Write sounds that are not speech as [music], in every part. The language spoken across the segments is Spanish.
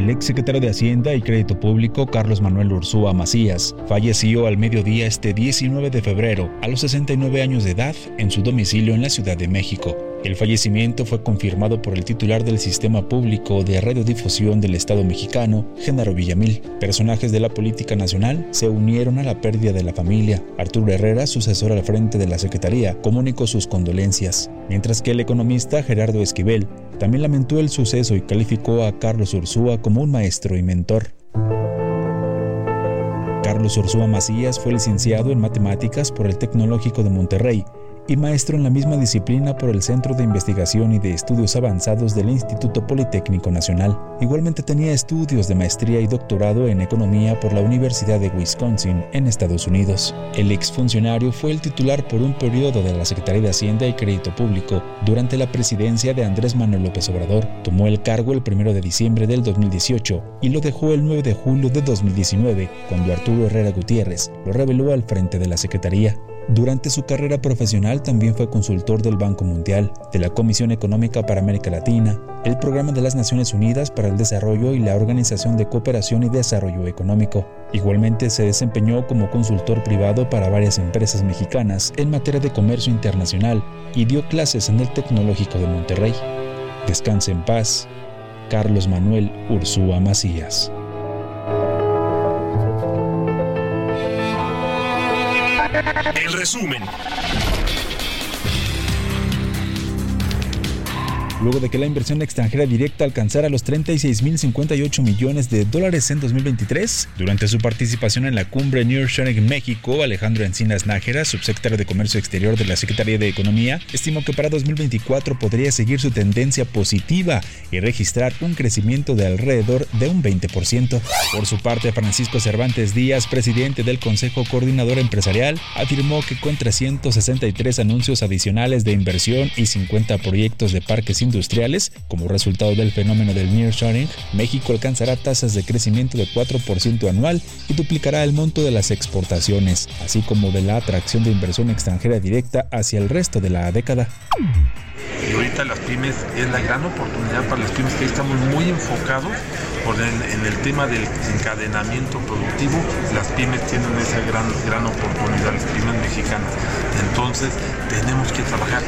El ex secretario de Hacienda y Crédito Público, Carlos Manuel Ursúa Macías, falleció al mediodía este 19 de febrero, a los 69 años de edad, en su domicilio en la Ciudad de México. El fallecimiento fue confirmado por el titular del Sistema Público de Radiodifusión del Estado mexicano, Genaro Villamil. Personajes de la política nacional se unieron a la pérdida de la familia. Arturo Herrera, sucesor al frente de la Secretaría, comunicó sus condolencias, mientras que el economista Gerardo Esquivel también lamentó el suceso y calificó a Carlos Ursúa como un maestro y mentor. Carlos Ursúa Macías fue licenciado en matemáticas por el Tecnológico de Monterrey y maestro en la misma disciplina por el Centro de Investigación y de Estudios Avanzados del Instituto Politécnico Nacional. Igualmente tenía estudios de maestría y doctorado en economía por la Universidad de Wisconsin en Estados Unidos. El exfuncionario fue el titular por un periodo de la Secretaría de Hacienda y Crédito Público durante la presidencia de Andrés Manuel López Obrador. Tomó el cargo el 1 de diciembre del 2018 y lo dejó el 9 de julio de 2019 cuando Arturo Herrera Gutiérrez lo reveló al frente de la Secretaría. Durante su carrera profesional también fue consultor del Banco Mundial, de la Comisión Económica para América Latina, el Programa de las Naciones Unidas para el Desarrollo y la Organización de Cooperación y Desarrollo Económico. Igualmente se desempeñó como consultor privado para varias empresas mexicanas en materia de comercio internacional y dio clases en el Tecnológico de Monterrey. Descanse en paz, Carlos Manuel Ursúa Macías. El resumen. Luego de que la inversión extranjera directa alcanzara los 36.058 millones de dólares en 2023. Durante su participación en la cumbre Nearshoring México, Alejandro Encinas Nájera, subsecretario de Comercio Exterior de la Secretaría de Economía, estimó que para 2024 podría seguir su tendencia positiva y registrar un crecimiento de alrededor de un 20%. Por su parte, Francisco Cervantes Díaz, presidente del Consejo Coordinador Empresarial, afirmó que con 363 anuncios adicionales de inversión y 50 proyectos de parques industriales, como resultado del fenómeno del nearshoring, México alcanzará tasas de crecimiento de 4% anual y duplicará el monto de las exportaciones, así como de la atracción de inversión extranjera directa hacia el resto de la década. Y ahorita las pymes es la gran oportunidad para las pymes que estamos muy enfocados por en el tema del encadenamiento productivo. Las pymes tienen esa gran, gran oportunidad, las pymes mexicanas. Entonces tenemos que trabajar.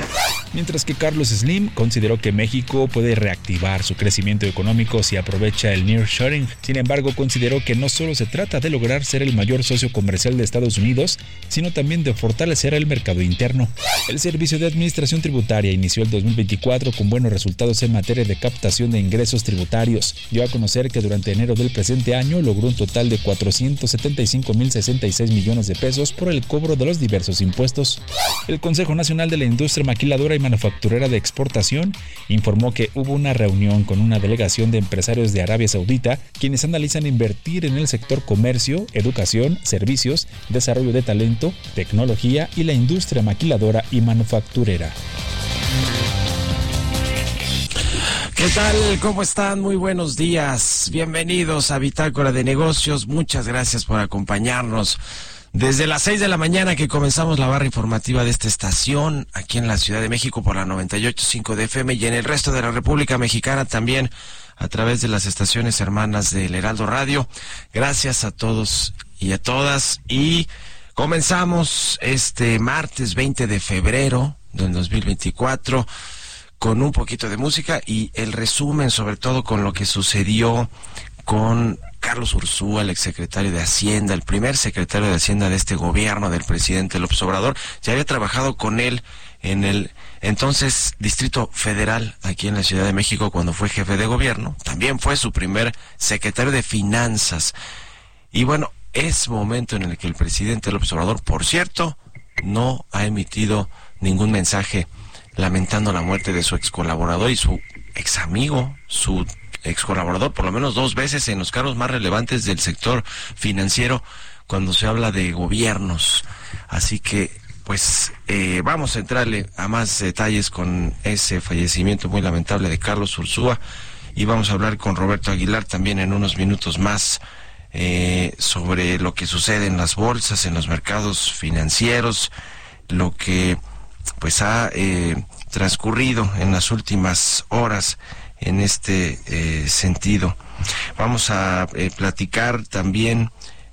Mientras que Carlos Slim consideró que México puede reactivar su crecimiento económico si aprovecha el nearshoring. Sin embargo, consideró que no solo se trata de lograr ser el mayor socio comercial de Estados Unidos, sino también de fortalecer el mercado interno. El Servicio de Administración Tributaria inició el 2024 con buenos resultados en materia de captación de ingresos tributarios. Dio a conocer que durante enero del presente año logró un total de 475.066 millones de pesos por el cobro de los diversos impuestos. El Consejo Nacional de la Industria Maquiladora Manufacturera de Exportación informó que hubo una reunión con una delegación de empresarios de Arabia Saudita quienes analizan invertir en el sector comercio, educación, servicios, desarrollo de talento, tecnología y la industria maquiladora y manufacturera. ¿Qué tal? ¿Cómo están? Muy buenos días. Bienvenidos a Bitácora de Negocios. Muchas gracias por acompañarnos. Desde las 6 de la mañana que comenzamos la barra informativa de esta estación, aquí en la Ciudad de México por la 98.5 de FM y en el resto de la República Mexicana también a través de las estaciones hermanas del Heraldo Radio. Gracias a todos y a todas. Y comenzamos este martes 20 de febrero del 2024 con un poquito de música y el resumen sobre todo con lo que sucedió con Carlos Ursúa, el exsecretario de Hacienda, el primer secretario de Hacienda de este gobierno del presidente López Obrador. Ya había trabajado con él en el entonces Distrito Federal aquí en la Ciudad de México cuando fue jefe de gobierno. También fue su primer secretario de Finanzas. Y bueno, es momento en el que el presidente López Obrador, por cierto, no ha emitido ningún mensaje lamentando la muerte de su ex colaborador y su ex amigo, su ex colaborador por lo menos dos veces en los cargos más relevantes del sector financiero cuando se habla de gobiernos. Así que, pues, eh, vamos a entrarle a más detalles con ese fallecimiento muy lamentable de Carlos Ursúa y vamos a hablar con Roberto Aguilar también en unos minutos más eh, sobre lo que sucede en las bolsas, en los mercados financieros, lo que pues ha eh, transcurrido en las últimas horas en este eh, sentido. Vamos a eh, platicar también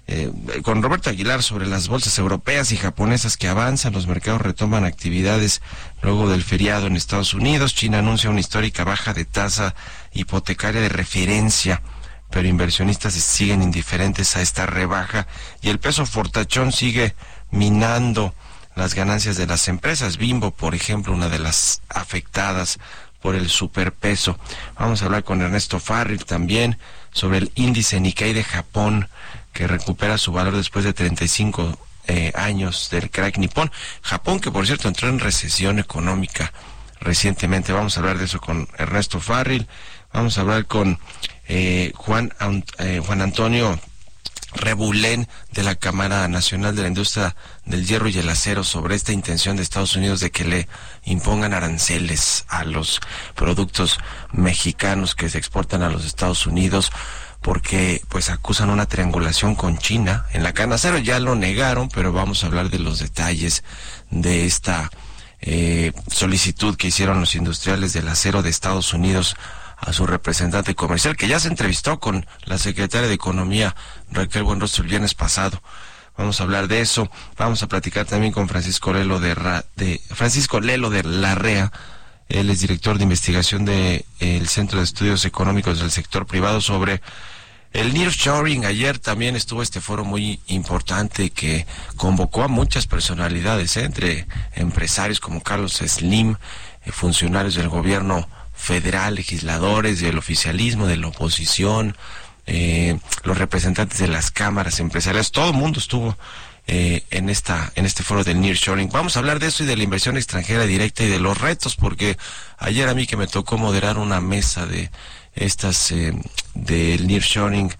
eh, con Roberto Aguilar sobre las bolsas europeas y japonesas que avanzan, los mercados retoman actividades luego del feriado en Estados Unidos, China anuncia una histórica baja de tasa hipotecaria de referencia, pero inversionistas siguen indiferentes a esta rebaja y el peso fortachón sigue minando las ganancias de las empresas. Bimbo, por ejemplo, una de las afectadas por el superpeso. Vamos a hablar con Ernesto Farril también sobre el índice Nikkei de Japón que recupera su valor después de 35 eh, años del crack nipón. Japón que por cierto entró en recesión económica recientemente. Vamos a hablar de eso con Ernesto Farril. Vamos a hablar con eh, Juan, eh, Juan Antonio Rebulén de la Cámara Nacional de la Industria del Hierro y el Acero sobre esta intención de Estados Unidos de que le impongan aranceles a los productos mexicanos que se exportan a los Estados Unidos porque pues acusan una triangulación con China en la cana acero ya lo negaron pero vamos a hablar de los detalles de esta eh, solicitud que hicieron los industriales del acero de Estados Unidos a su representante comercial, que ya se entrevistó con la secretaria de Economía, Raquel Buenrostro, el viernes pasado. Vamos a hablar de eso. Vamos a platicar también con Francisco Lelo de, de Francisco Lelo de Larrea. Él es director de investigación del el Centro de Estudios Económicos del Sector Privado sobre el nearshoring. Ayer también estuvo este foro muy importante que convocó a muchas personalidades, ¿eh? entre empresarios como Carlos Slim, eh, funcionarios del gobierno federal, legisladores del oficialismo, de la oposición, eh, los representantes de las cámaras empresariales, todo el mundo estuvo eh, en esta en este foro del nearshoring. Vamos a hablar de eso y de la inversión extranjera directa y de los retos, porque ayer a mí que me tocó moderar una mesa de estas eh, del nearshoring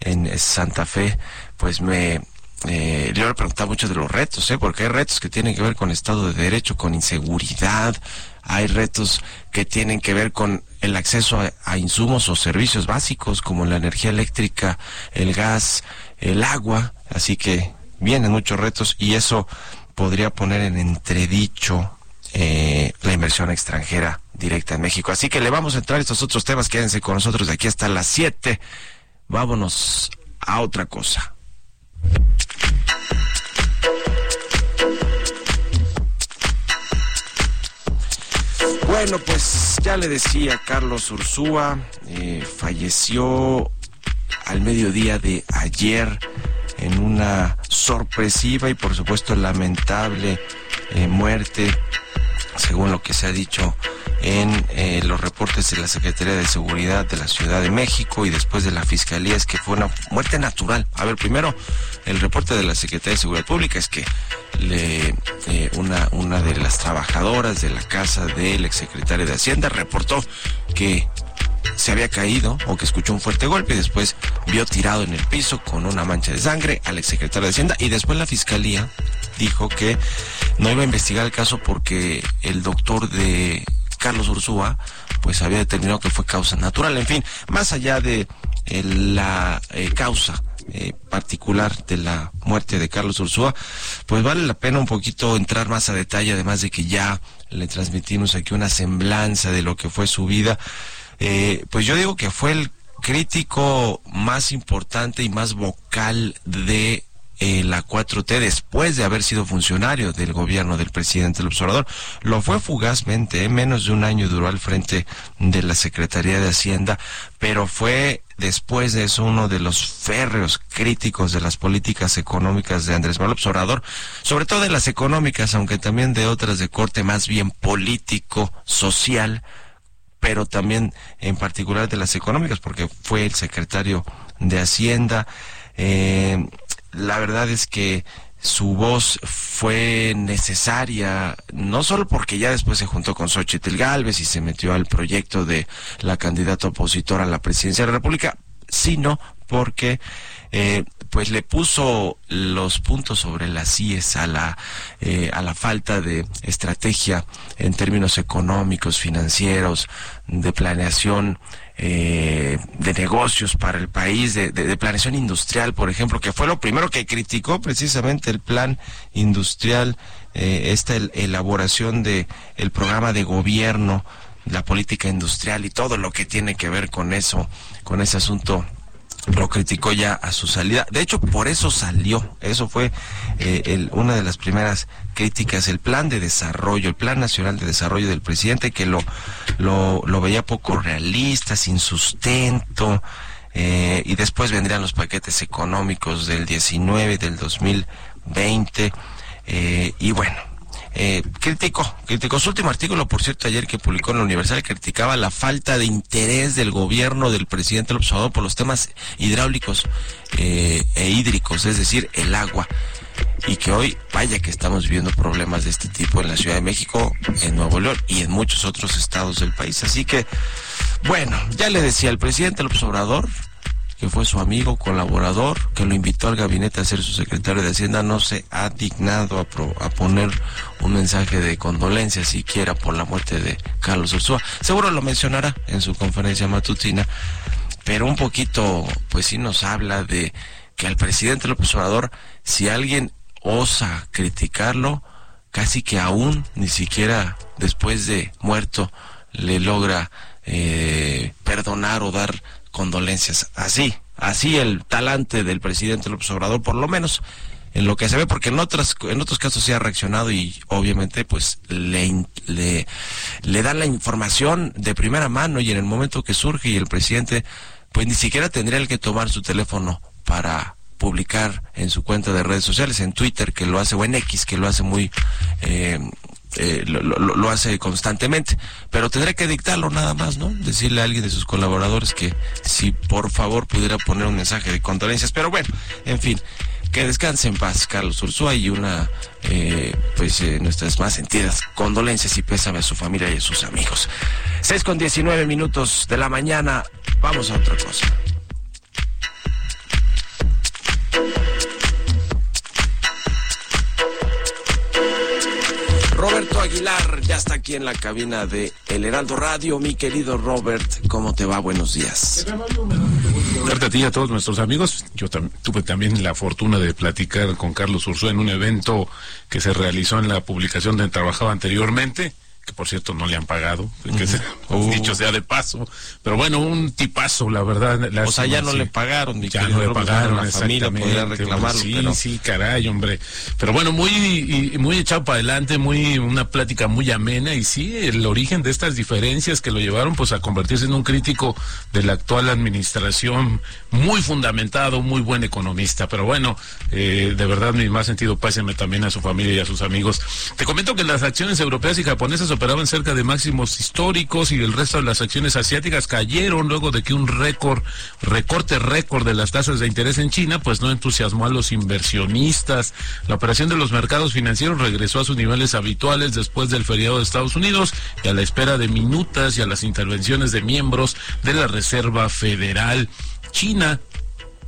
en Santa Fe, pues me eh, yo le preguntaba mucho de los retos, ¿eh? porque hay retos que tienen que ver con Estado de Derecho, con inseguridad, hay retos que tienen que ver con el acceso a, insumos o servicios básicos como la energía eléctrica, el gas, el agua, así que vienen muchos retos y eso podría poner en entredicho eh, la inversión extranjera directa en México. Así que le vamos a entrar a estos otros temas, quédense con nosotros de aquí hasta las 7. Vámonos a otra cosa. Bueno, pues ya le decía, Carlos Ursúa eh, falleció al mediodía de ayer en una sorpresiva y por supuesto lamentable eh, muerte, según lo que se ha dicho en eh, los reportes de la Secretaría de Seguridad de la Ciudad de México y después de la Fiscalía es que fue una muerte natural. A ver, primero, el reporte de la Secretaría de Seguridad Pública es que eh, una, una de las trabajadoras de la casa del exsecretario de Hacienda reportó que se había caído o que escuchó un fuerte golpe y después vio tirado en el piso con una mancha de sangre al exsecretario de Hacienda y después la fiscalía dijo que no iba a investigar el caso porque el doctor de Carlos Ursúa pues había determinado que fue causa natural. En fin, más allá de eh, la eh, causa eh, particular de la muerte de Carlos Ursúa, pues vale la pena un poquito entrar más a detalle, además de que ya le transmitimos aquí una semblanza de lo que fue su vida. Pues yo digo que fue el crítico más importante y más vocal de la 4T después de haber sido funcionario del gobierno del presidente el observador. Lo fue fugazmente, ¿eh? menos de un año duró al frente de la Secretaría de Hacienda, pero fue después de eso uno de los férreos críticos de las políticas económicas de Andrés Manuel Obrador, sobre todo de las económicas, aunque también de otras de corte más bien político, social, pero también en particular de las económicas, porque fue el secretario de Hacienda. Eh, la verdad es que su voz fue necesaria, no solo porque ya después se juntó con Xochitl Galvez y se metió al proyecto de la candidata opositora a la presidencia de la República, sino porque eh, pues le puso los puntos sobre las IES a la, eh, a la falta de estrategia en términos económicos, financieros, de planeación eh, de negocios para el país, de, de, planeación industrial, por ejemplo, que fue lo primero que criticó precisamente el plan industrial, eh, esta elaboración de el programa de gobierno, la política industrial y todo lo que tiene que ver con eso, con ese asunto lo criticó ya a su salida. De hecho, por eso salió. Eso fue eh, el, una de las primeras críticas. El plan de desarrollo, el plan nacional de desarrollo del presidente, que lo, lo, lo veía poco realista, sin sustento. Eh, y después vendrían los paquetes económicos del 19, del 2020. Eh, y bueno, eh, criticó, criticó su último artículo, por cierto, ayer que publicó en la Universal, criticaba la falta de interés del gobierno del presidente López Obrador por los temas hidráulicos eh, e hídricos, es decir, el agua. Y que hoy, vaya que estamos viviendo problemas de este tipo en la Ciudad de México, en Nuevo León y en muchos otros estados del país. Así que, bueno, ya le decía el presidente López Obrador, que fue su amigo, colaborador, que lo invitó al gabinete a ser su secretario de Hacienda, no se ha dignado a, pro, a poner un mensaje de condolencia siquiera por la muerte de Carlos Ursúa. Seguro lo mencionará en su conferencia matutina, pero un poquito, pues sí nos habla de que al presidente López Obrador, si alguien osa criticarlo, casi que aún ni siquiera después de muerto le logra eh, perdonar o dar condolencias. Así, así el talante del presidente López Obrador, por lo menos en lo que se ve, porque en otras, en otros casos se ha reaccionado y obviamente pues le, le, le dan la información de primera mano y en el momento que surge y el presidente pues ni siquiera tendría el que tomar su teléfono para publicar en su cuenta de redes sociales, en Twitter que lo hace, o en X que lo hace muy eh, eh, lo, hace constantemente, pero tendré que dictarlo nada más, ¿no? Decirle a alguien de sus colaboradores que si por favor pudiera poner un mensaje de condolencias, pero bueno, en fin, que descanse en paz Carlos Ursúa y una, eh, pues eh, nuestras más sentidas condolencias y pésame a su familia y a sus amigos. 6 con 19 minutos de la mañana, vamos a otra cosa. Aguilar ya está aquí en la cabina de El Heraldo Radio. Mi querido Robert, ¿cómo te va? Buenos días. Darte a ti a todos nuestros amigos. Yo tuve también la fortuna de platicar con Carlos Ursúa en un evento que se realizó en la publicación donde trabajaba anteriormente que por cierto no le han pagado, que [laughs] uh. dicho sea de paso, pero bueno, un tipazo, la verdad. La o sea, ya no sí. le pagaron, mi ya no le pagaron, la familia podría reclamarlo. Sí, pero... sí, caray, hombre. Pero bueno, muy, muy echado para adelante, muy, una plática muy amena y sí, el origen de estas diferencias que lo llevaron pues a convertirse en un crítico de la actual administración, muy fundamentado, muy buen economista, pero bueno, eh, de verdad mi más sentido páseme también a su familia y a sus amigos. Te comento que las acciones europeas y japonesas operaban cerca de máximos históricos y el resto de las acciones asiáticas cayeron luego de que un récord, recorte récord de las tasas de interés en China, pues no entusiasmó a los inversionistas. La operación de los mercados financieros regresó a sus niveles habituales después del feriado de Estados Unidos y a la espera de minutas y a las intervenciones de miembros de la Reserva Federal. China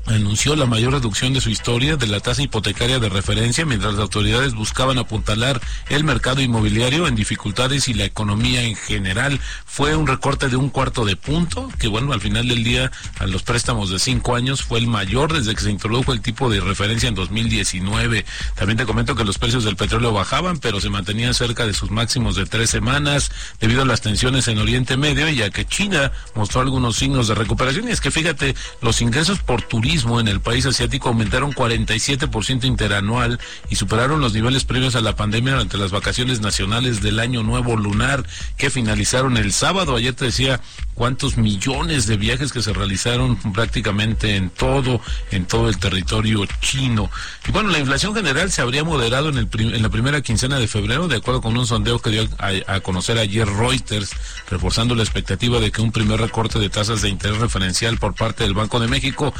anunció la mayor reducción de su historia de la tasa hipotecaria de referencia mientras las autoridades buscaban apuntalar el mercado inmobiliario en dificultades y la economía en general. Fue un recorte de un cuarto de punto, que bueno, al final del día a los préstamos de cinco años fue el mayor desde que se introdujo el tipo de referencia en 2019. También te comento que los precios del petróleo bajaban, pero se mantenían cerca de sus máximos de tres semanas debido a las tensiones en Oriente Medio y a que China mostró algunos signos de recuperación. Y es que fíjate, los ingresos por turismo en el país asiático aumentaron 47% interanual y superaron los niveles previos a la pandemia durante las vacaciones nacionales del Año Nuevo Lunar que finalizaron el sábado. Ayer te decía cuántos millones de viajes que se realizaron prácticamente en todo, en todo el territorio chino. Y bueno, la inflación general se habría moderado en, el en la primera quincena de febrero, de acuerdo con un sondeo que dio a, conocer ayer Reuters, reforzando la expectativa de que un primer recorte de tasas de interés referencial por parte del Banco de México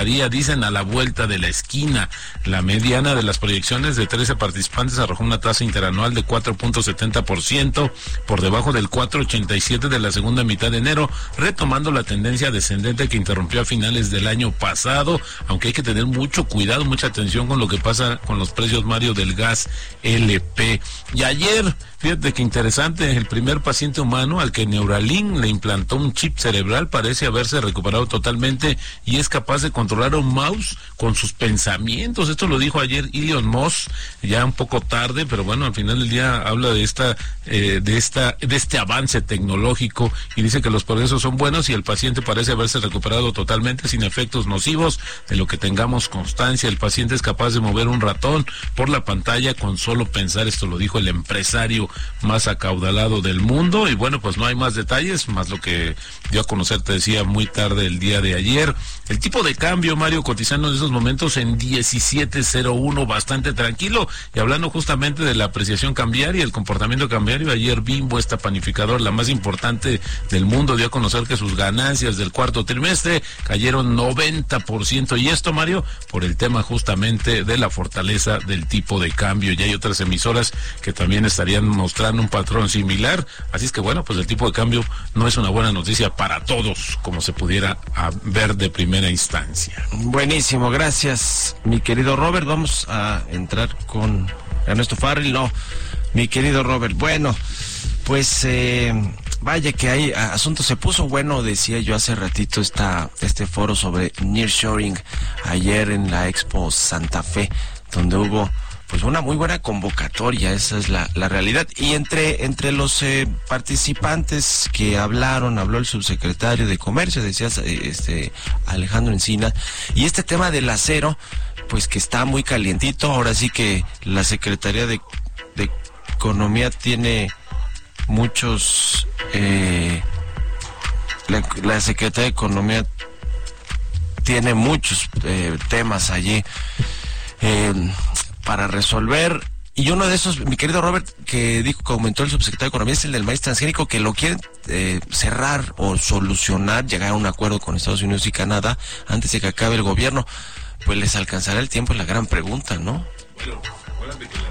estaría, dicen, a la vuelta de la esquina. La mediana de las proyecciones de 13 participantes arrojó una tasa interanual de 4.70%, por debajo del 4.87 de la segunda mitad de enero, retomando la tendencia descendente que interrumpió a finales del año pasado, aunque hay que tener mucho cuidado, mucha atención con lo que pasa con los precios, Mario, del gas LP. Y ayer Fíjate que interesante, el primer paciente humano al que Neuralink le implantó un chip cerebral parece haberse recuperado totalmente y es capaz de controlar a un mouse con sus pensamientos. Esto lo dijo ayer Elon Musk, ya un poco tarde, pero bueno, al final del día habla de esta, eh, de esta, de este avance tecnológico y dice que los progresos son buenos y el paciente parece haberse recuperado totalmente sin efectos nocivos. De lo que tengamos constancia, el paciente es capaz de mover un ratón por la pantalla con solo pensar. Esto lo dijo el empresario más acaudalado del mundo. Y bueno, pues no hay más detalles, más lo que dio a conocer, te decía, muy tarde el día de ayer. El tipo de cambio, Mario, cotizando en esos momentos en 17.01, bastante tranquilo. Y hablando justamente de la apreciación cambiaria, el comportamiento cambiario, ayer Bimbo, esta panificador, la más importante del mundo, dio a conocer que sus ganancias del cuarto trimestre cayeron 90%. Y esto, Mario, por el tema justamente de la fortaleza del tipo de cambio. Y hay otras emisoras que también estarían mostrando un patrón similar. Así es que bueno, pues el tipo de cambio no es una buena noticia para todos, como se pudiera ver de primera instancia. Buenísimo, gracias, mi querido Robert. Vamos a entrar con Ernesto Farrell. No, mi querido Robert. Bueno, pues eh, vaya que hay asunto se puso bueno, decía yo hace ratito esta, este foro sobre nearshoring ayer en la Expo Santa Fe, donde hubo pues una muy buena convocatoria, esa es la, la realidad. Y entre, entre los eh, participantes que hablaron, habló el subsecretario de Comercio, decía eh, este Alejandro Encina, y este tema del acero, pues que está muy calientito, ahora sí que la Secretaría de, Economía tiene muchos, eh, la, la, Secretaría de Economía tiene muchos temas allí para resolver. Y uno de esos, mi querido Robert, que dijo que aumentó el subsecretario de Economía, es el del maíz transgénico, que lo quieren eh, cerrar o solucionar, llegar a un acuerdo con Estados Unidos y Canadá antes de que acabe el gobierno. Pues les alcanzará el tiempo, es la gran pregunta, ¿no?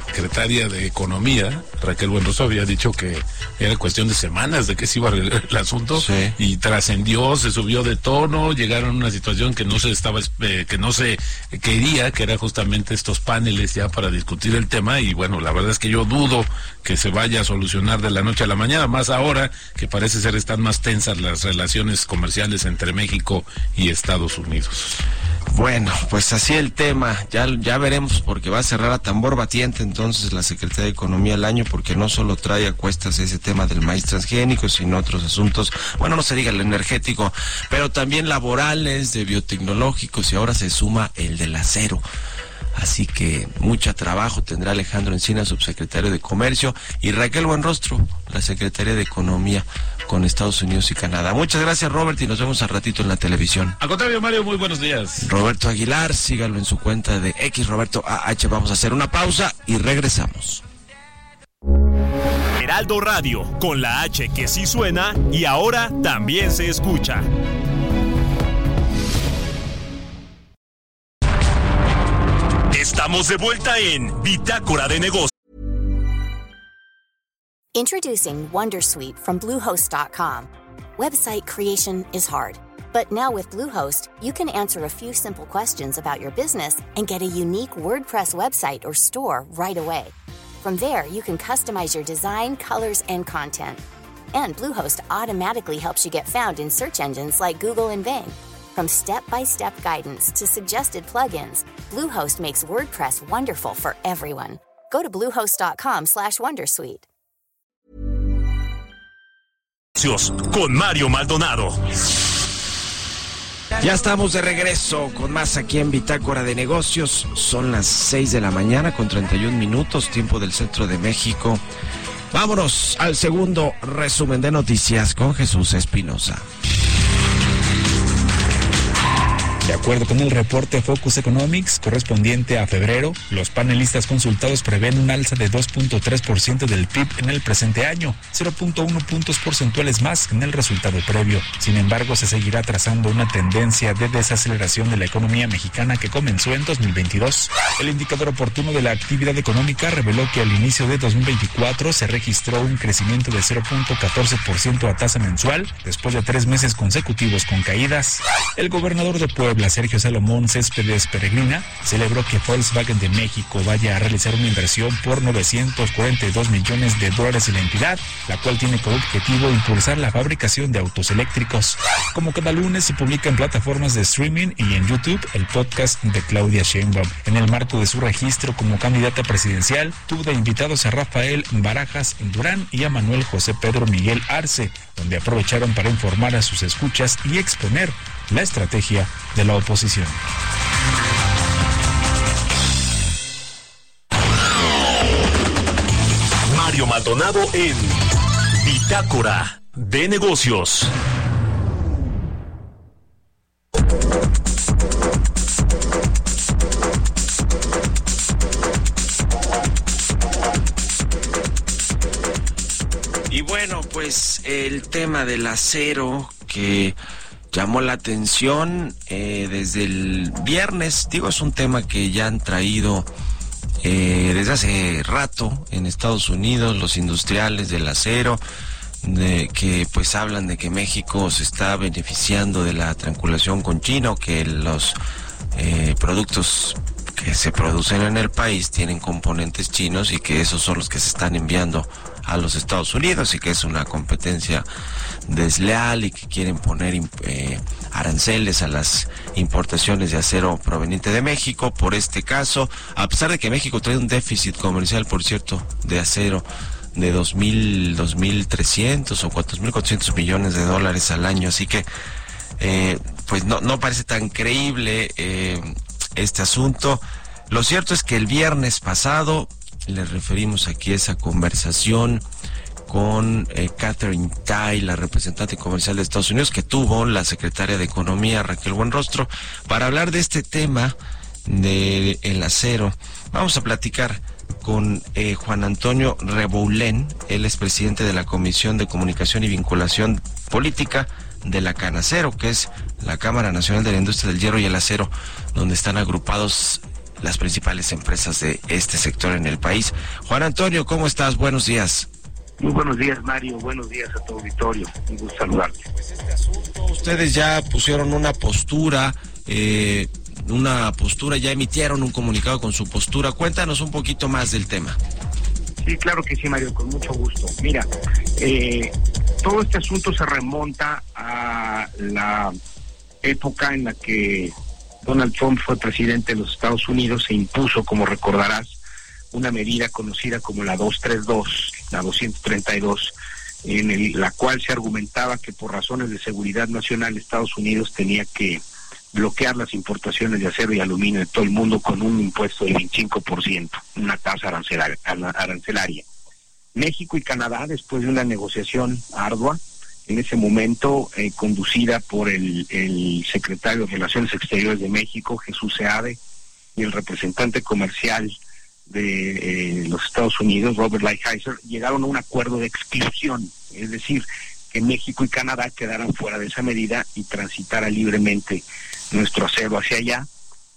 Secretaria de Economía, Raquel Buenroso, había dicho que era cuestión de semanas de que se iba a arreglar el asunto y trascendió, se subió de tono, llegaron a una situación que no se estaba, eh, que no se quería, que era justamente estos paneles ya para discutir el tema y bueno, la verdad es que yo dudo que se vaya a solucionar de la noche a la mañana, más ahora que parece ser están más tensas las relaciones comerciales entre México y Estados Unidos. Bueno, pues así el tema, ya, ya veremos porque va a cerrar a tambor batiente entonces la Secretaría de Economía el año porque no solo trae a cuestas ese tema del maíz transgénico, sino otros asuntos, bueno, no se diga el energético, pero también laborales, de biotecnológicos y ahora se suma el del acero. Así que mucho trabajo tendrá Alejandro Encina, subsecretario de Comercio, y Raquel Buenrostro, la secretaria de Economía con Estados Unidos y Canadá. Muchas gracias, Robert, y nos vemos al ratito en la televisión. Al contrario, Mario, muy buenos días. Roberto Aguilar, sígalo en su cuenta de X Roberto AH. Vamos a hacer una pausa y regresamos. Heraldo Radio, con la H que sí suena y ahora también se escucha. Estamos de vuelta en Bitácora de Negocios. Introducing Wondersuite from Bluehost.com. Website creation is hard, but now with Bluehost, you can answer a few simple questions about your business and get a unique WordPress website or store right away. From there, you can customize your design, colors, and content. And Bluehost automatically helps you get found in search engines like Google and Bing. From step-by-step guidance to suggested plugins, Bluehost makes WordPress wonderful for everyone. Go to bluehost.com/wondersuite. Con Mario Maldonado. Ya estamos de regreso con más aquí en Bitácora de Negocios. Son las 6 de la mañana con 31 minutos, tiempo del centro de México. Vámonos al segundo resumen de noticias con Jesús Espinosa. De acuerdo con el reporte Focus Economics correspondiente a febrero, los panelistas consultados prevén un alza de 2.3% del PIB en el presente año, 0.1 puntos porcentuales más que en el resultado previo. Sin embargo, se seguirá trazando una tendencia de desaceleración de la economía mexicana que comenzó en 2022. El indicador oportuno de la actividad económica reveló que al inicio de 2024 se registró un crecimiento de 0.14% a tasa mensual después de tres meses consecutivos con caídas. El gobernador de Puebla Sergio Salomón Céspedes Peregrina, celebró que Volkswagen de México vaya a realizar una inversión por 942 millones de dólares en la entidad, la cual tiene como objetivo impulsar la fabricación de autos eléctricos. Como cada lunes se publica en plataformas de streaming y en YouTube el podcast de Claudia Sheinbaum. En el marco de su registro como candidata presidencial, tuvo de invitados a Rafael Barajas Durán y a Manuel José Pedro Miguel Arce, donde aprovecharon para informar a sus escuchas y exponer la estrategia de la oposición. Mario Maldonado en Bitácora de Negocios. Y bueno, pues el tema del acero que llamó la atención eh, desde el viernes. Digo, es un tema que ya han traído eh, desde hace rato en Estados Unidos los industriales del acero. De, que pues hablan de que México se está beneficiando de la triangulación con China, que los eh, productos que se producen en el país tienen componentes chinos y que esos son los que se están enviando a los Estados Unidos y que es una competencia desleal y que quieren poner eh, aranceles a las importaciones de acero proveniente de México. Por este caso, a pesar de que México trae un déficit comercial, por cierto, de acero de 2.000, 2.300 o 4.400 millones de dólares al año. Así que, eh, pues no, no parece tan creíble eh, este asunto. Lo cierto es que el viernes pasado le referimos aquí esa conversación con eh, Catherine Tai, la representante comercial de Estados Unidos, que tuvo la secretaria de Economía, Raquel Buenrostro, para hablar de este tema del el acero. Vamos a platicar con eh, Juan Antonio Reboulén, él es presidente de la Comisión de Comunicación y Vinculación Política de la Canacero, que es la Cámara Nacional de la Industria del Hierro y el Acero, donde están agrupados las principales empresas de este sector en el país. Juan Antonio, ¿cómo estás? Buenos días. Muy buenos días, Mario. Buenos días a tu auditorio. Un gusto saludarte. Pues este asunto, ustedes ya pusieron una postura, eh, una postura, ya emitieron un comunicado con su postura. Cuéntanos un poquito más del tema. Sí, claro que sí, Mario, con mucho gusto. Mira, eh, todo este asunto se remonta a la época en la que Donald Trump fue presidente de los Estados Unidos, se impuso, como recordarás, una medida conocida como la 232, la 232, en la cual se argumentaba que por razones de seguridad nacional Estados Unidos tenía que bloquear las importaciones de acero y aluminio de todo el mundo con un impuesto del 25%, una tasa arancelaria. México y Canadá, después de una negociación ardua, en ese momento eh, conducida por el, secretario de Relaciones Exteriores de México, Jesús Seade, y el representante comercial de eh, los Estados Unidos, Robert Lighthizer, llegaron a un acuerdo de exclusión, es decir, que México y Canadá quedaran fuera de esa medida y transitara libremente nuestro acero hacia allá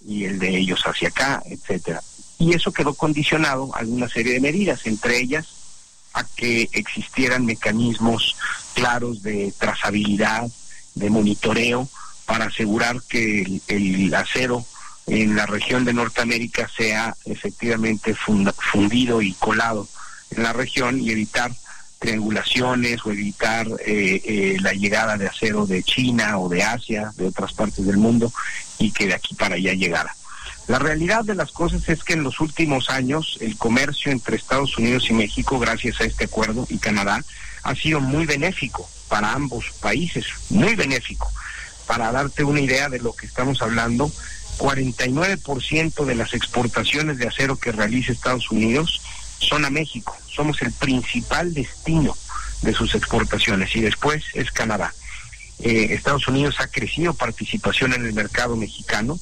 y el de ellos hacia acá, etcétera. Y eso quedó condicionado a una serie de medidas, entre ellas a que existieran mecanismos claros de trazabilidad, de monitoreo, para asegurar que el, acero en la región de Norteamérica sea efectivamente fundido y colado en la región y evitar triangulaciones o evitar eh, eh, la llegada de acero de China o de Asia, de otras partes del mundo, y que de aquí para allá llegara. La realidad de las cosas es que en los últimos años el comercio entre Estados Unidos y México, gracias a este acuerdo, y Canadá, ha sido muy benéfico para ambos países, muy benéfico. para darte una idea de lo que estamos hablando, 49% de las exportaciones de acero que realiza Estados Unidos son a México. Somos el principal destino de sus exportaciones y después es Canadá. Eh, Estados Unidos ha crecido participación en el mercado mexicano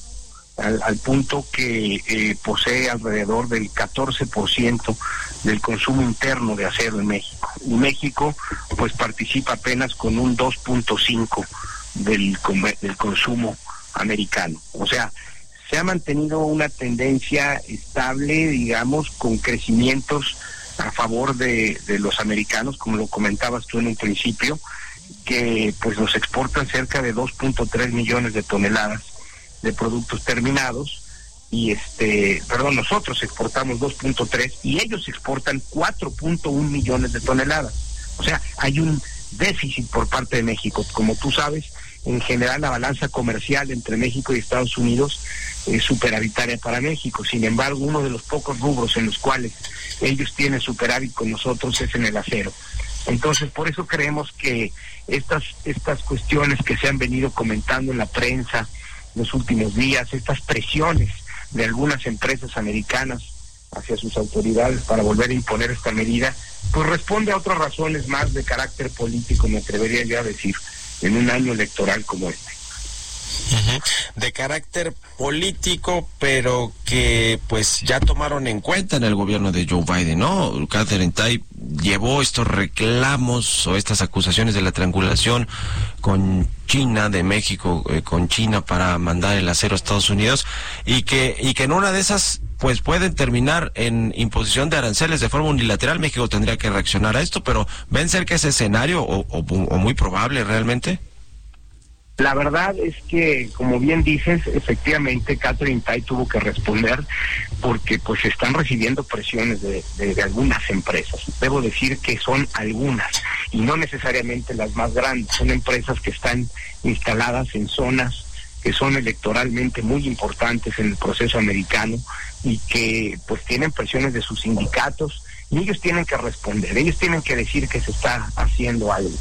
al, punto que eh, posee alrededor del 14% del consumo interno de acero en México. Y México pues participa apenas con un 2.5 del, del consumo americano. O sea, se ha mantenido una tendencia estable, digamos, con crecimientos a favor de, de los americanos, como lo comentabas tú en un principio, que pues nos exportan cerca de 2.3 millones de toneladas de productos terminados y este, perdón, nosotros exportamos 2.3 y ellos exportan 4.1 millones de toneladas. O sea, hay un déficit por parte de México. Como tú sabes, en general la balanza comercial entre México y Estados Unidos es superavitaria para México. Sin embargo, uno de los pocos rubros en los cuales ellos tienen superávit con nosotros es en el acero. Entonces, por eso creemos que estas, estas cuestiones que se han venido comentando en la prensa los últimos días, estas presiones de algunas empresas americanas hacia sus autoridades para volver a imponer esta medida, pues responde a otras razones más de carácter político, me atrevería ya a decir, en un año electoral como este de carácter político, pero que pues ya tomaron en cuenta en el gobierno de Joe Biden, ¿no? Catherine Tai llevó estos reclamos o estas acusaciones de la triangulación con China, de México, eh, con China para mandar el acero a Estados Unidos y que, y que en una de esas pues pueden terminar en imposición de aranceles de forma unilateral. México tendría que reaccionar a esto, pero ¿ven cerca ese escenario o, o muy probable realmente? La verdad es que, como bien dices, efectivamente Catherine Tai tuvo que responder porque pues están recibiendo presiones de, de, algunas empresas. Debo decir que son algunas y no necesariamente las más grandes. Son empresas que están instaladas en zonas que son electoralmente muy importantes en el proceso americano y que pues tienen presiones de sus sindicatos y ellos tienen que responder, ellos tienen que decir que se está haciendo algo.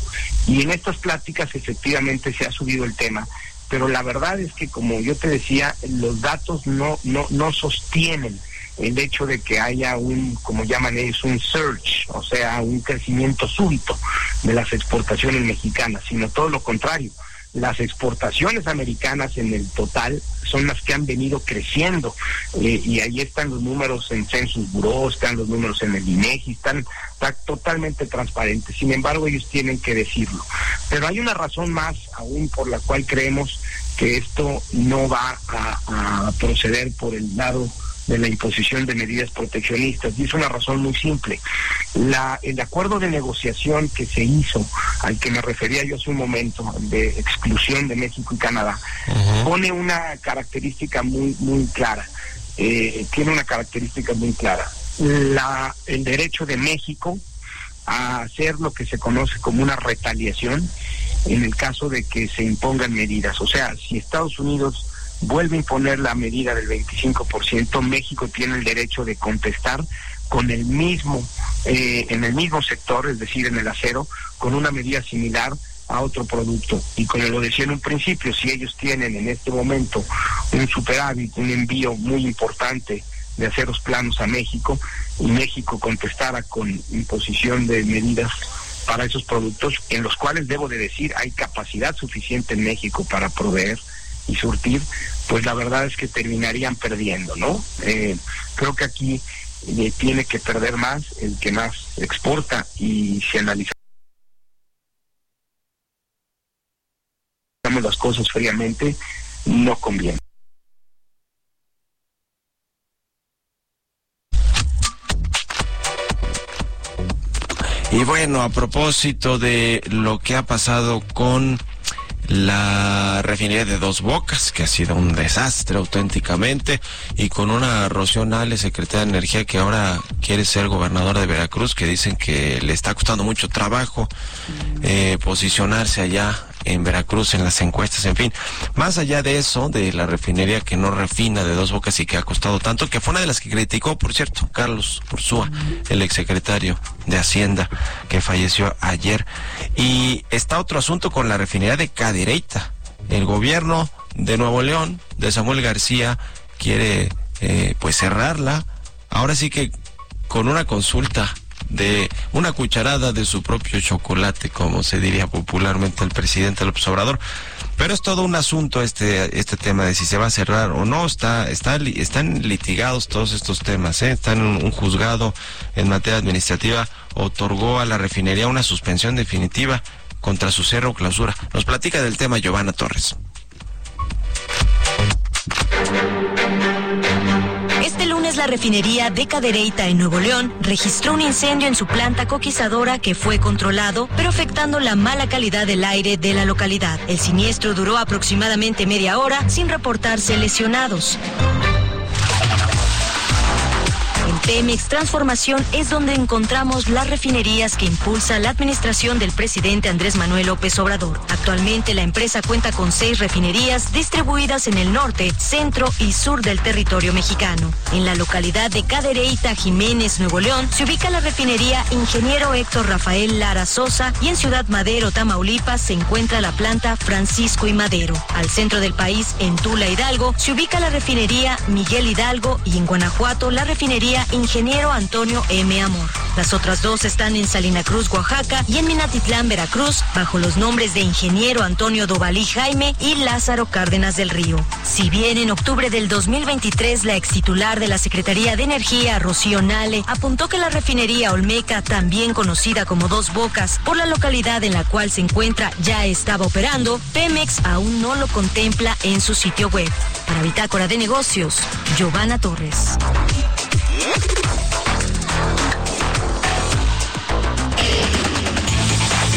Y en estas pláticas efectivamente se ha subido el tema, pero la verdad es que como yo te decía, los datos no, no, no sostienen el hecho de que haya un, como llaman ellos, un surge, o sea, un crecimiento súbito de las exportaciones mexicanas, sino todo lo contrario las exportaciones americanas en el total son las que han venido creciendo eh, y ahí están los números en Census Bureau, están los números en el INEGI, están, totalmente transparentes. Sin embargo, ellos tienen que decirlo. Pero hay una razón más aún por la cual creemos que esto no va a proceder por el lado de la imposición de medidas proteccionistas. Y es una razón muy simple. La, el acuerdo de negociación que se hizo, al que me refería yo hace un momento, de exclusión de México y Canadá, pone una característica muy, muy clara. Eh, tiene una característica muy clara. La, el derecho de México a hacer lo que se conoce como una retaliación en el caso de que se impongan medidas. O sea, si Estados Unidos vuelve a imponer la medida del 25%, México tiene el derecho de contestar con el mismo, eh, en el mismo sector, es decir, en el acero, con una medida similar a otro producto. Y como lo decía en un principio, si ellos tienen en este momento un superávit, un envío muy importante de aceros planos a México, y México contestara con imposición de medidas para esos productos, en los cuales debo de decir hay capacidad suficiente en México para proveer, y surtir, pues la verdad es que terminarían perdiendo, ¿no? Eh, creo que aquí eh, tiene que perder más el que más exporta y si analizamos las cosas fríamente, no conviene. Y bueno, a propósito de lo que ha pasado con la refinería de Dos Bocas, que ha sido un desastre auténticamente, y con una Rocío secretaria de Energía, que ahora quiere ser gobernadora de Veracruz, que dicen que le está costando mucho trabajo eh, posicionarse allá en Veracruz en las encuestas, en fin. Más allá de eso, de la refinería que no refina de dos bocas y que ha costado tanto, que fue una de las que criticó, por cierto, Carlos Ursúa, el exsecretario de Hacienda, que falleció ayer. Y está otro asunto con la refinería de Cadereyta el gobierno de Nuevo León, de Samuel García, quiere eh, pues cerrarla. Ahora sí que con una consulta de una cucharada de su propio chocolate, como se diría popularmente el presidente López Obrador. Pero es todo un asunto este este tema de si se va a cerrar o no. Está, está están litigados todos estos temas. ¿eh? Están un juzgado en materia administrativa otorgó a la refinería una suspensión definitiva contra su cerro clausura. Nos platica del tema Giovanna Torres. La refinería de Cadereyta en Nuevo León registró un incendio en su planta coquizadora que fue controlado, pero afectando la mala calidad del aire de la localidad. El siniestro duró aproximadamente media hora sin reportarse lesionados. Pemex Transformación es donde encontramos las refinerías que impulsa la administración del presidente Andrés Manuel López Obrador. Actualmente la empresa cuenta con seis refinerías distribuidas en el norte, centro y sur del territorio mexicano. En la localidad de Cadereyta, Jiménez, Nuevo León, se ubica la refinería Ingeniero Héctor Rafael Lara Sosa y en Ciudad Madero, Tamaulipas, se encuentra la planta Francisco y Madero. Al centro del país, en Tula, Hidalgo, se ubica la refinería Miguel Hidalgo y en Guanajuato la refinería Ingeniero Antonio M. Amor. Las otras dos están en Salina Cruz, Oaxaca y en Minatitlán, Veracruz, bajo los nombres de Ingeniero Antonio Dovalí Jaime y Lázaro Cárdenas del Río. Si bien en octubre del 2023 la ex titular de la Secretaría de Energía, Rocío Nale, apuntó que la refinería Olmeca, también conocida como Dos Bocas, por la localidad en la cual se encuentra ya estaba operando, Pemex aún no lo contempla en su sitio web. Para Bitácora de Negocios, Giovanna Torres.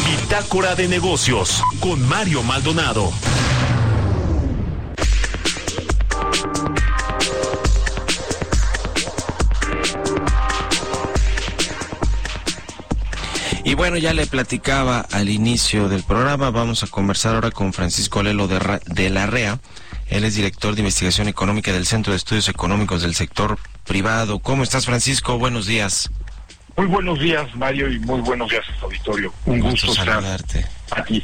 Bitácora de negocios con Mario Maldonado. Y bueno, ya le platicaba al inicio del programa, vamos a conversar ahora con Francisco Lelo de, de la REA. Él es director de investigación económica del Centro de Estudios Económicos del Sector Privado. ¿Cómo estás, Francisco? Buenos días. Muy buenos días, Mario, y muy buenos días, auditorio. Un gusto, saludarte. aquí.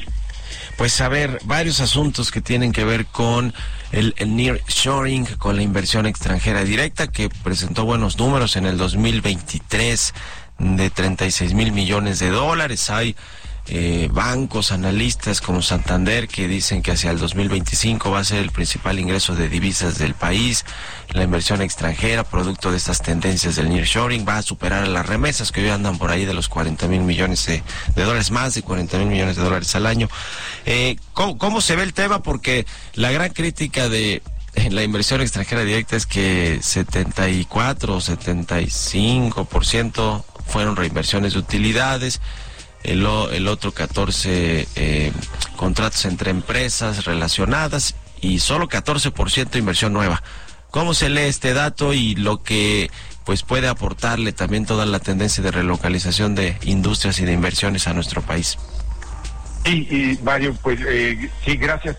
Pues a ver, varios asuntos que tienen que ver con el, el near shoring, con la inversión extranjera directa, que presentó buenos números en el 2023 de 36 mil millones de dólares. Hay eh, bancos, analistas como Santander que dicen que hacia el 2025 va a ser el principal ingreso de divisas del país. La inversión extranjera, producto de estas tendencias del nearshoring, va a superar las remesas que hoy andan por ahí de los 40 mil millones de, dólares, más de 40 mil millones de dólares al año. Eh, ¿cómo, se ve el tema? Porque la gran crítica de la inversión extranjera directa es que 74 o 75% fueron reinversiones de utilidades el, el otro 14 eh, contratos entre empresas relacionadas y solo 14% inversión nueva. ¿Cómo se lee este dato y lo que pues puede aportarle también toda la tendencia de relocalización de industrias y de inversiones a nuestro país? Sí, y Mario, pues eh, sí, gracias.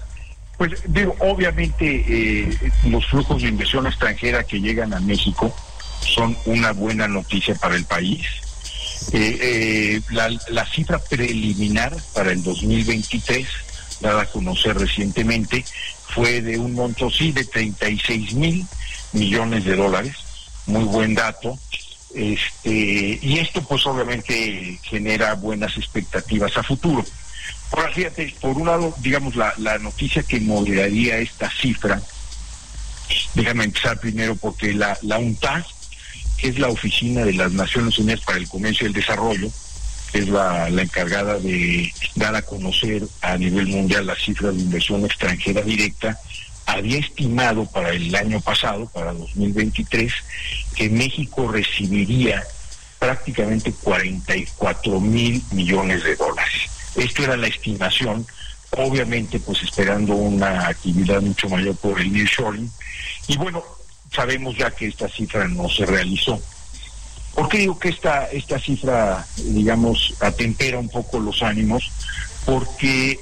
Pues digo, obviamente eh, los flujos de inversión extranjera que llegan a México son una buena noticia para el país eh, eh, la, cifra preliminar para el 2023, dada a conocer recientemente, fue de un monto, sí, de 36 mil millones de dólares. Muy buen dato. Este, y esto pues obviamente genera buenas expectativas a futuro. Ahora fíjate, por un lado, digamos, la, la noticia que moderaría esta cifra, déjame empezar primero porque la, la UNTAS que es la Oficina de las Naciones Unidas para el Comercio y el Desarrollo, que es la, encargada de dar a conocer a nivel mundial las cifras de inversión extranjera directa, había estimado para el año pasado, para 2023, que México recibiría prácticamente 44 mil millones de dólares. Esto era la estimación, obviamente pues esperando una actividad mucho mayor por el nearshoring. Y bueno, sabemos ya que esta cifra no se realizó. ¿Por qué digo que esta, esta cifra, digamos, atempera un poco los ánimos? Porque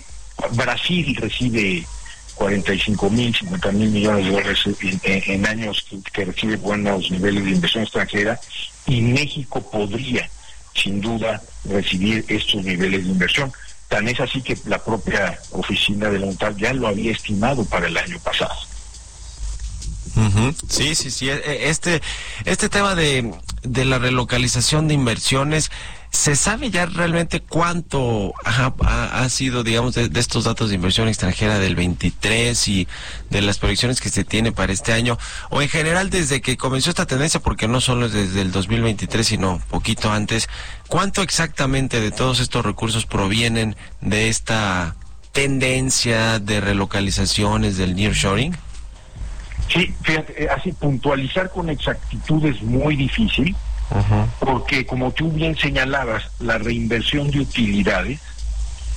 Brasil recibe 45 mil, 50 mil millones de dólares en, años que, recibe buenos niveles de inversión extranjera y México podría, sin duda, recibir estos niveles de inversión. Tan es así que la propia oficina de la UNTAD ya lo había estimado para el año pasado. Sí, sí, sí. E, e, este, este tema de, de la relocalización de inversiones, ¿se sabe ya realmente cuánto ha, sido, digamos, de, estos datos de inversión extranjera del 23 y de las proyecciones que se tiene para este año? O en general desde que comenzó esta tendencia, porque no solo es desde el 2023, sino poquito antes, ¿cuánto exactamente de todos estos recursos provienen de esta tendencia de relocalizaciones del nearshoring? Sí, fíjate, eh, así puntualizar con exactitud es muy difícil, porque como tú bien señalabas, la reinversión de utilidades,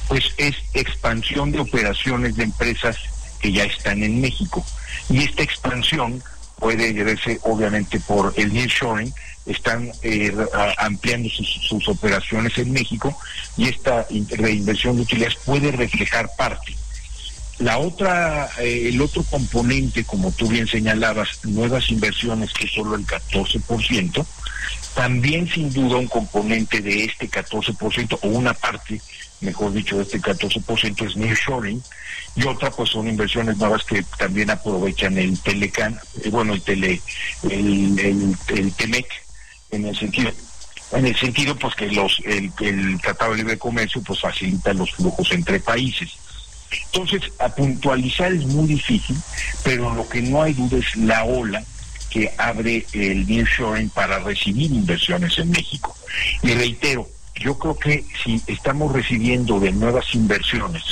pues es expansión de operaciones de empresas que ya están en México. Y esta expansión puede verse obviamente por el nearshoring, están eh, ampliando sus, sus operaciones en México y esta reinversión de utilidades puede reflejar parte la otra, eh, el otro componente, como tú bien señalabas, nuevas inversiones, que es solo el 14%, también sin duda un componente de este 14%, o una parte, mejor dicho, de este 14% es nearshoring, y otra pues son inversiones nuevas que también aprovechan el Telecan, eh, bueno, el Tele, el, el, el Temec, en el sentido en el sentido pues que los el, el Tratado de Libre Comercio pues facilita los flujos entre países. Entonces, a puntualizar es muy difícil, pero lo que no hay duda es la ola que abre el nearshoring para recibir inversiones en México. Y reitero, yo creo que si estamos recibiendo de nuevas inversiones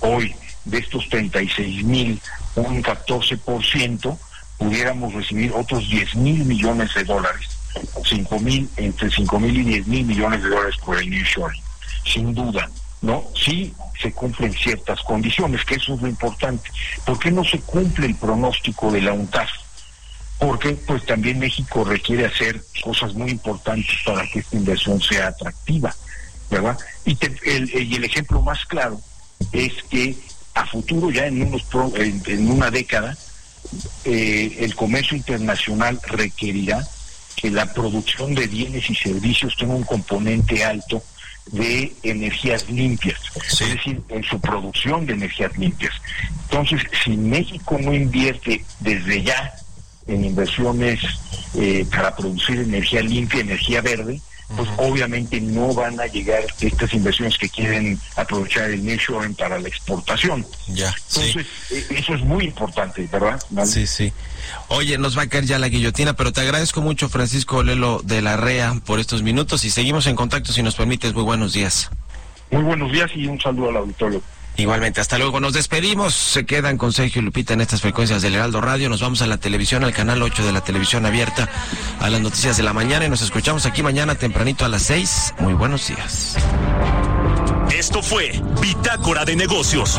hoy de estos 36 mil, un 14%, pudiéramos recibir otros 10 mil millones de dólares, 5 mil, entre 5 mil y 10 mil millones de dólares por el nearshoring, sin duda. ¿No? Sí se cumplen ciertas condiciones, que eso es lo importante. ¿Por qué no se cumple el pronóstico de la UNTAS? Porque pues también México requiere hacer cosas muy importantes para que esta inversión sea atractiva, ¿verdad? Y, el, y el ejemplo más claro es que a futuro, ya en, unos en, una década, eh, el comercio internacional requerirá que la producción de bienes y servicios tenga un componente alto de energías limpias, es decir, en su producción de energías limpias. Entonces, si México no invierte desde ya en inversiones eh, para producir energía limpia, energía verde, pues obviamente no van a llegar estas inversiones que quieren aprovechar el nearshoring para la exportación. Ya, Entonces, eh, eso es muy importante, ¿verdad? Sí, sí. Oye, nos va a caer ya la guillotina, pero te agradezco mucho, Francisco Lelo de la REA, por estos minutos y seguimos en contacto si nos permites. Muy buenos días. Muy buenos días y un saludo al auditorio. Igualmente, hasta luego. Nos despedimos. Se quedan con Sergio Lupita en estas frecuencias del Heraldo Radio. Nos vamos a la televisión, al canal 8 de la televisión abierta, a las noticias de la mañana y nos escuchamos aquí mañana tempranito a las 6. Muy buenos días. Esto fue Bitácora de Negocios.